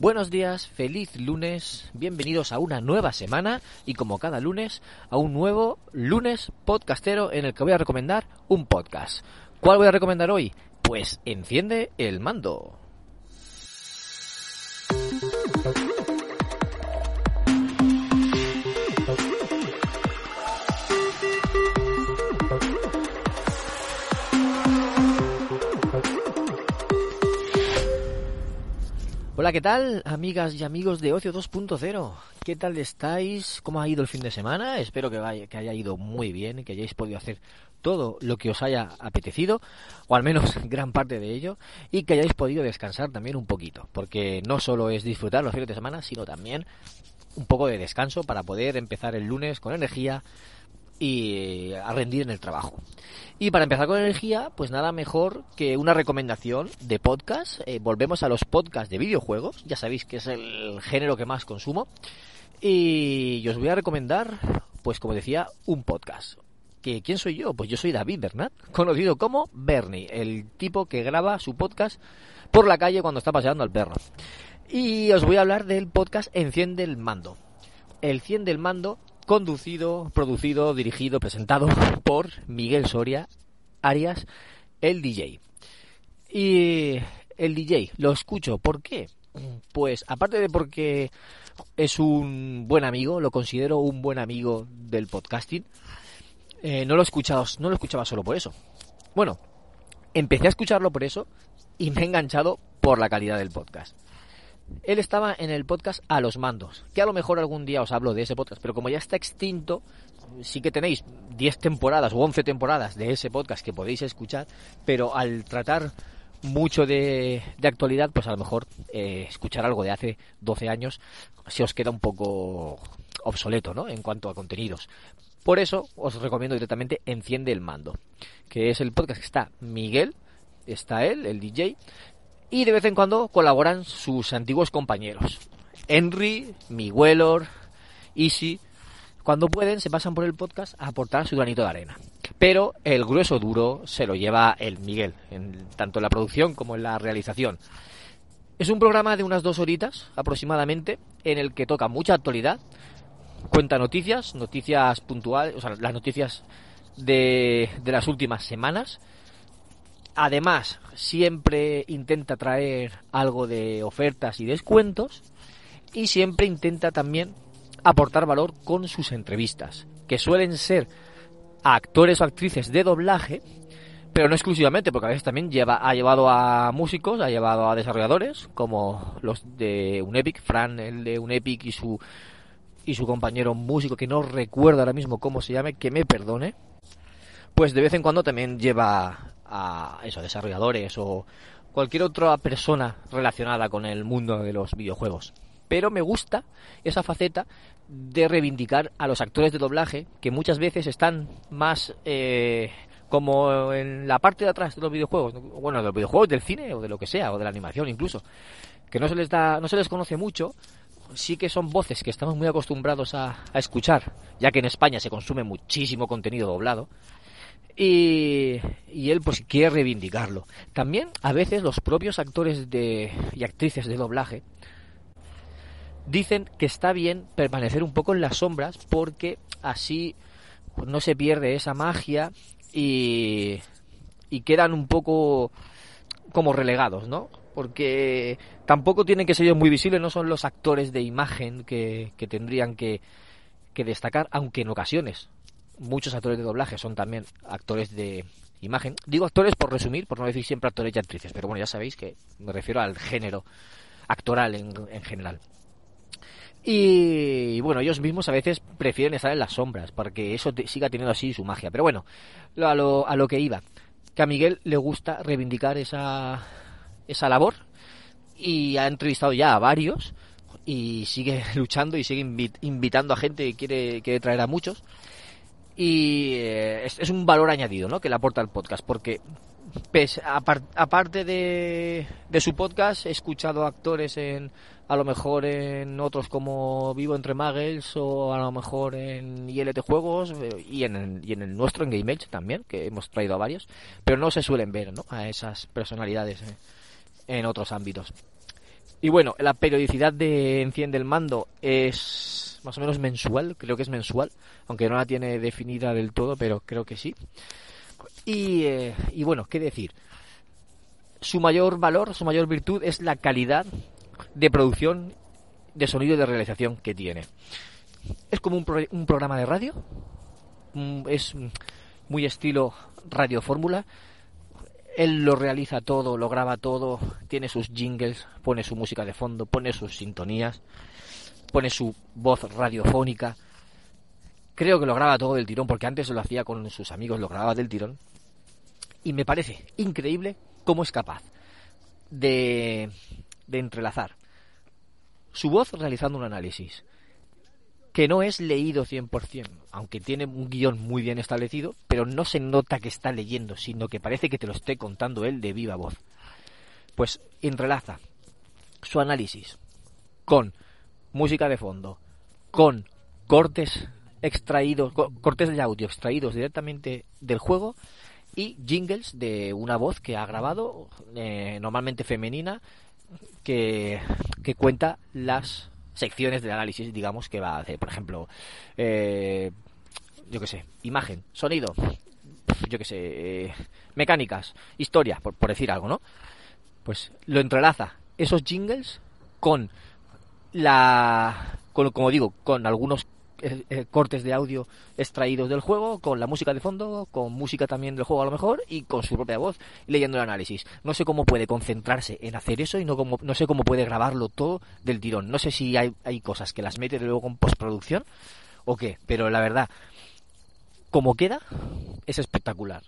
Buenos días, feliz lunes, bienvenidos a una nueva semana y como cada lunes a un nuevo lunes podcastero en el que voy a recomendar un podcast. ¿Cuál voy a recomendar hoy? Pues enciende el mando. Hola, ¿qué tal, amigas y amigos de Ocio 2.0? ¿Qué tal estáis? ¿Cómo ha ido el fin de semana? Espero que, vaya, que haya ido muy bien, que hayáis podido hacer todo lo que os haya apetecido, o al menos gran parte de ello, y que hayáis podido descansar también un poquito, porque no solo es disfrutar los fines de semana, sino también un poco de descanso para poder empezar el lunes con energía y a rendir en el trabajo. Y para empezar con energía, pues nada mejor que una recomendación de podcast. Eh, volvemos a los podcasts de videojuegos, ya sabéis que es el género que más consumo. Y os voy a recomendar, pues como decía, un podcast. ¿Que, ¿Quién soy yo? Pues yo soy David Bernat, conocido como Bernie, el tipo que graba su podcast por la calle cuando está paseando al perro. Y os voy a hablar del podcast Enciende el Mando. El 100 del Mando conducido, producido, dirigido, presentado por Miguel Soria Arias, el DJ. Y el DJ lo escucho, ¿por qué? Pues aparte de porque es un buen amigo, lo considero un buen amigo del podcasting, eh, no lo escuchaba, no lo escuchaba solo por eso. Bueno, empecé a escucharlo por eso y me he enganchado por la calidad del podcast. Él estaba en el podcast A los Mandos, que a lo mejor algún día os hablo de ese podcast, pero como ya está extinto, sí que tenéis 10 temporadas o 11 temporadas de ese podcast que podéis escuchar, pero al tratar mucho de, actualidad, pues a lo mejor eh, escuchar algo de hace 12 años se os queda un poco obsoleto, ¿no? En cuanto a contenidos. Por eso os recomiendo directamente Enciende el Mando, que es el podcast que está Miguel, está él, el DJ, y de vez en cuando colaboran sus antiguos compañeros. Henry, Miguelor, Easy, cuando pueden se pasan por el podcast a aportar su granito de arena. Pero el grueso duro se lo lleva el Miguel, en, tanto en la producción como en la realización. Es un programa de unas dos horitas aproximadamente, en el que toca mucha actualidad, cuenta noticias, noticias puntuales, o sea, las noticias de, de las últimas semanas, Además, siempre intenta traer algo de ofertas y descuentos y siempre intenta también aportar valor con sus entrevistas, que suelen ser actores o actrices de doblaje, pero no exclusivamente, porque a veces también lleva, ha llevado a músicos, ha llevado a desarrolladores, como los de Unepic, Fran, el de Unepic y su y su compañero músico, que no recuerdo ahora mismo cómo se llame, que me perdone, pues de vez en cuando también lleva a eso, desarrolladores o cualquier otra persona relacionada con el mundo de los videojuegos. Pero me gusta esa faceta de reivindicar a los actores de doblaje que muchas veces están más eh, como en la parte de atrás de los videojuegos, bueno, de los videojuegos, del cine o de lo que sea, o de la animación incluso, que no se les da, no se les conoce mucho, sí que son voces que estamos muy acostumbrados a, a escuchar, ya que en España se consume muchísimo contenido doblado, y, él pues quiere reivindicarlo. También a veces los propios actores de, y actrices de doblaje dicen que está bien permanecer un poco en las sombras porque así pues, no se pierde esa magia y, y quedan un poco como relegados, ¿no? Porque tampoco tienen que ser muy visibles, no son los actores de imagen que, que tendrían que, que destacar, aunque en ocasiones muchos actores de doblaje son también actores de imagen. Digo actores por resumir, por no decir siempre actores y actrices, pero bueno, ya sabéis que me refiero al género actoral en, general. Y bueno, ellos mismos a veces prefieren estar en las sombras, para que eso siga teniendo así su magia. Pero bueno, a lo, a lo que iba, que a Miguel le gusta reivindicar esa, esa labor y ha entrevistado ya a varios y sigue luchando y sigue invitando a gente y quiere, quiere traer a muchos. Y eh, es, un valor añadido ¿no? que le aporta el podcast, porque aparte de, de su podcast, he escuchado actores en a lo mejor en otros como Vivo entre Muggles o a lo mejor en ILT Juegos eh, y en, el, y en el nuestro, en Game Edge también, que hemos traído a varios, pero no se suelen ver ¿no? a esas personalidades eh, en otros ámbitos. Y bueno, la periodicidad de Enciende el Mando es más o menos mensual, creo que es mensual, aunque no la tiene definida del todo, pero creo que sí. Y, eh, y bueno, ¿qué decir? Su mayor valor, su mayor virtud es la calidad de producción, de sonido y de realización que tiene. Es como un, un programa de radio, es muy estilo radio fórmula. Él lo realiza todo, lo graba todo, tiene sus jingles, pone su música de fondo, pone sus sintonías, pone su voz radiofónica. Creo que lo graba todo del tirón, porque antes lo hacía con sus amigos, lo grababa del tirón. Y me parece increíble cómo es capaz de, de entrelazar su voz realizando un análisis que no es leído 100%, aunque tiene un guion muy bien establecido, pero no se nota que está leyendo, sino que parece que te lo esté contando él de viva voz. Pues entrelaza su análisis con música de fondo, con cortes extraídos, cortes de audio extraídos directamente del juego y jingles de una voz que ha grabado, eh, normalmente femenina, que, cuenta las secciones del análisis, digamos, que va a hacer. Por ejemplo, eh, yo qué sé, imagen, sonido, yo qué sé, eh, mecánicas, historia, por, por decir algo, ¿no? Pues lo entrelaza esos jingles con la, con, como digo, con algunos eh, eh, cortes de audio extraídos del juego, con la música de fondo, con música también del juego a lo mejor, y con su propia voz, leyendo el análisis. No sé cómo puede concentrarse en hacer eso y no, como, no sé cómo puede grabarlo todo del tirón. No sé si hay, hay cosas que las mete luego en postproducción o qué, pero la verdad, como queda, es espectacular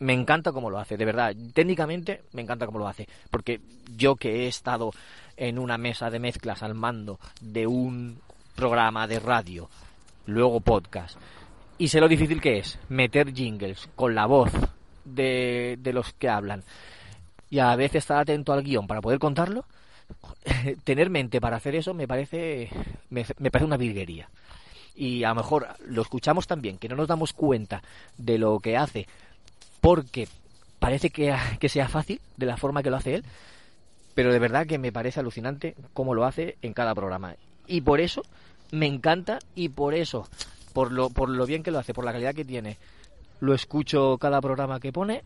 me encanta cómo lo hace, de verdad. Técnicamente me encanta cómo lo hace, porque yo que he estado en una mesa de mezclas al mando de un programa de radio, luego podcast. Y sé lo difícil que es meter jingles con la voz de, de los que hablan y a veces estar atento al guion para poder contarlo. Tener mente para hacer eso me parece, me, parece una virguería. Y a lo mejor lo escuchamos también, que no nos damos cuenta de lo que hace porque parece que, que sea fácil de la forma que lo hace él, pero de verdad que me parece alucinante cómo lo hace en cada programa. Y por eso me encanta y por eso, por lo, por lo bien que lo hace, por la calidad que tiene, lo escucho cada programa que pone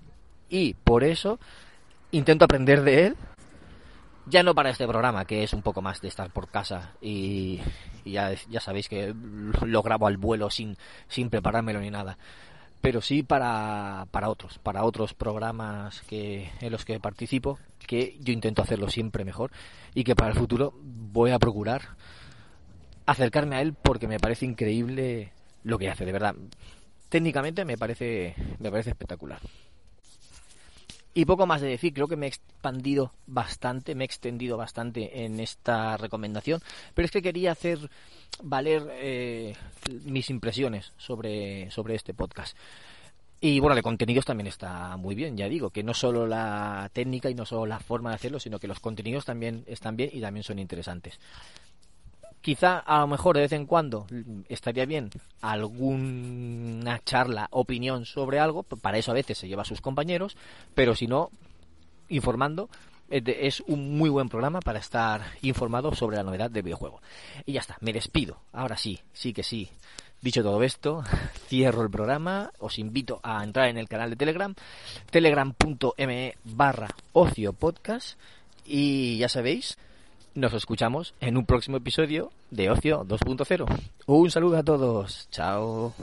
y por eso intento aprender de él. Ya no para este programa, que es un poco más de estar por casa y, ya, ya sabéis que lo grabo al vuelo sin, sin preparármelo ni nada pero sí para, para otros, para otros programas que, en los que participo, que yo intento hacerlo siempre mejor y que para el futuro voy a procurar acercarme a él porque me parece increíble lo que hace, de verdad. Técnicamente me parece, me parece espectacular. Y poco más de decir, creo que me he expandido bastante, me he extendido bastante en esta recomendación, pero es que quería hacer valer eh, mis impresiones sobre, sobre este podcast. Y bueno, de contenidos también está muy bien, ya digo, que no solo la técnica y no solo la forma de hacerlo, sino que los contenidos también están bien y también son interesantes. Quizá a lo mejor de vez en cuando estaría bien alguna charla, opinión sobre algo, para eso a veces se lleva a sus compañeros, pero si no, informando, es un muy buen programa para estar informado sobre la novedad del videojuego. Y ya está, me despido. Ahora sí, sí que sí. Dicho todo esto, cierro el programa. Os invito a entrar en el canal de Telegram, telegram.me barra ocio podcast. Y ya sabéis, nos escuchamos en un próximo episodio de Ocio 2.0. Un saludo a todos. Chao.